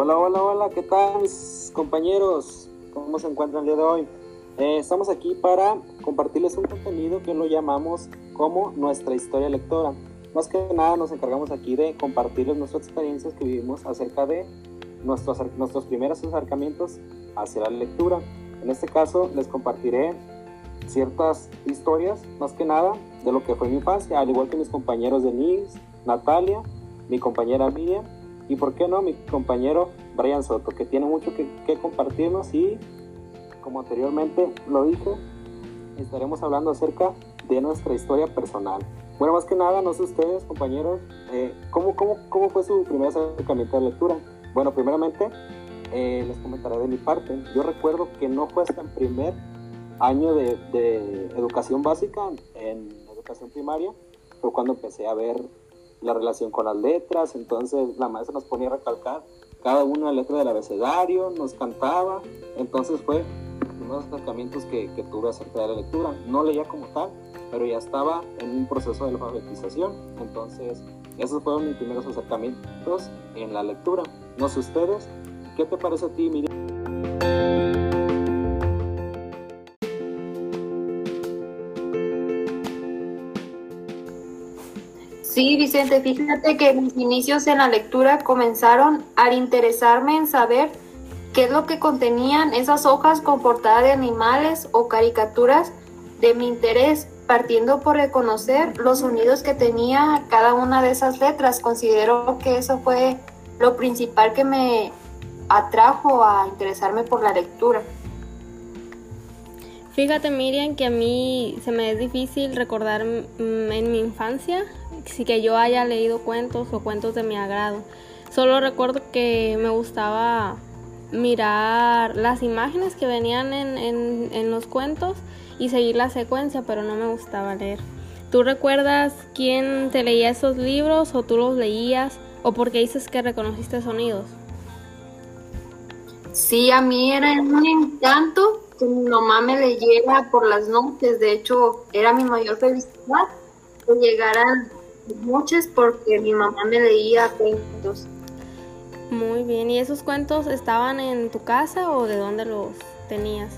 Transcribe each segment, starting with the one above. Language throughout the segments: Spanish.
Hola, hola, hola, ¿qué tal mis compañeros? ¿Cómo se encuentran el día de hoy? Eh, estamos aquí para compartirles un contenido que lo llamamos como nuestra historia lectora. Más que nada nos encargamos aquí de compartirles nuestras experiencias que vivimos acerca de nuestros, nuestros primeros acercamientos hacia la lectura. En este caso les compartiré ciertas historias, más que nada, de lo que fue mi infancia, al igual que mis compañeros Denise, Natalia, mi compañera Miriam y, por qué no, mi compañero Brian Soto, que tiene mucho que, compartirnos y, como anteriormente lo dije, estaremos hablando acerca de nuestra historia personal. Bueno, más que nada, no sé ustedes, compañeros, eh, ¿cómo, cómo, ¿cómo fue su primer acercamiento a la lectura? Bueno, primeramente, eh, les comentaré de mi parte. Yo recuerdo que no fue hasta el primer año de, de, educación básica, en educación primaria, fue cuando empecé a ver la relación con las letras, entonces la maestra nos ponía a recalcar cada una letra del abecedario, nos cantaba, entonces fue unos acercamientos que, que tuve acerca de la lectura. No leía como tal, pero ya estaba en un proceso de alfabetización, entonces esos fueron mis primeros acercamientos en la lectura. No sé ustedes, ¿qué te parece a ti, Miriam? Sí, Vicente, fíjate que mis inicios en la lectura comenzaron al interesarme en saber qué es lo que contenían esas hojas con portada de animales o caricaturas de mi interés, partiendo por reconocer los sonidos que tenía cada una de esas letras. Considero que eso fue lo principal que me atrajo a interesarme por la lectura. Fíjate Miriam que a mí se me es difícil recordar en mi infancia si que yo haya leído cuentos o cuentos de mi agrado. Solo recuerdo que me gustaba mirar las imágenes que venían en, en, los cuentos y seguir la secuencia, pero no me gustaba leer. ¿Tú recuerdas quién te leía esos libros o tú los leías o por qué dices que reconociste sonidos? Sí, a mí era un encanto que mi mamá me leyera por las noches. De hecho, era mi mayor felicidad que llegaran noches porque mi mamá me leía cuentos. Muy bien, ¿y esos cuentos estaban en tu casa o de dónde los tenías?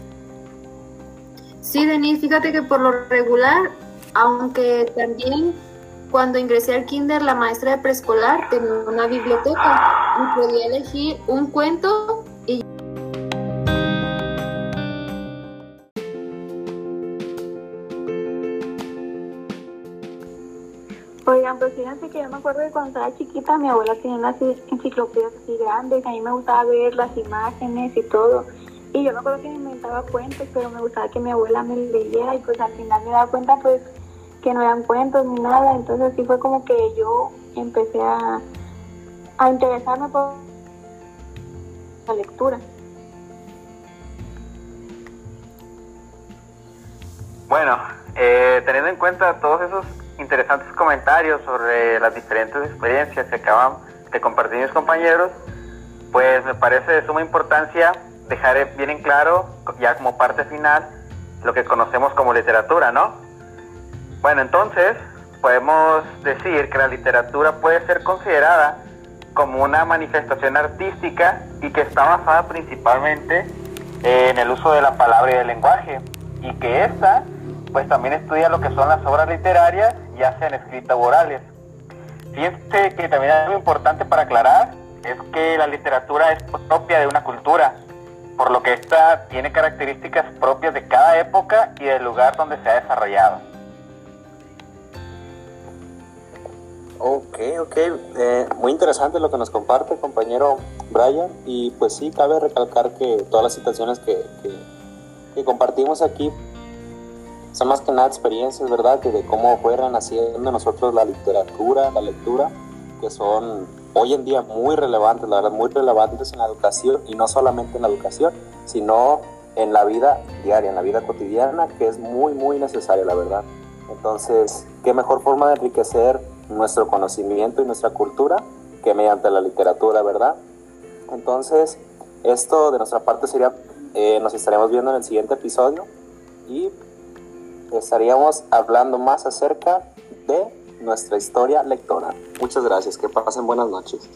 Sí, Denise, fíjate que por lo regular, aunque también cuando ingresé al kinder, la maestra de preescolar tenía una biblioteca y podía elegir un cuento Oigan, pues fíjense que yo me acuerdo que cuando estaba chiquita mi abuela tenía unas enciclopedias así grandes, a mí me gustaba ver las imágenes y todo. Y yo me acuerdo que me inventaba cuentos, pero me gustaba que mi abuela me leyera y pues al final me daba cuenta pues que no eran cuentos ni nada. Entonces así fue como que yo empecé a, a interesarme por la lectura. Bueno, eh, teniendo en cuenta todos esos interesantes comentarios sobre las diferentes experiencias que acaban de compartir mis compañeros, pues me parece de suma importancia dejar bien en claro, ya como parte final, lo que conocemos como literatura, ¿no? Bueno, entonces podemos decir que la literatura puede ser considerada como una manifestación artística y que está basada principalmente en el uso de la palabra y del lenguaje y que esta pues también estudia lo que son las obras literarias, ya sean escritas o orales. Fíjense que también algo importante para aclarar es que la literatura es propia de una cultura, por lo que esta tiene características propias de cada época y del lugar donde se ha desarrollado. Ok, ok, eh, muy interesante lo que nos comparte compañero Brian y pues sí, cabe recalcar que todas las situaciones que, que, que compartimos aquí son más que nada experiencias, ¿verdad? Que de cómo fue renaciendo nosotros la literatura, la lectura, que son hoy en día muy relevantes, la verdad, muy relevantes en la educación y no solamente en la educación, sino en la vida diaria, en la vida cotidiana, que es muy, muy necesaria, la verdad. Entonces, ¿qué mejor forma de enriquecer nuestro conocimiento y nuestra cultura que mediante la literatura, ¿verdad? Entonces, esto de nuestra parte sería, eh, nos estaremos viendo en el siguiente episodio y estaríamos hablando más acerca de nuestra historia lectora. Muchas gracias, que pasen buenas noches.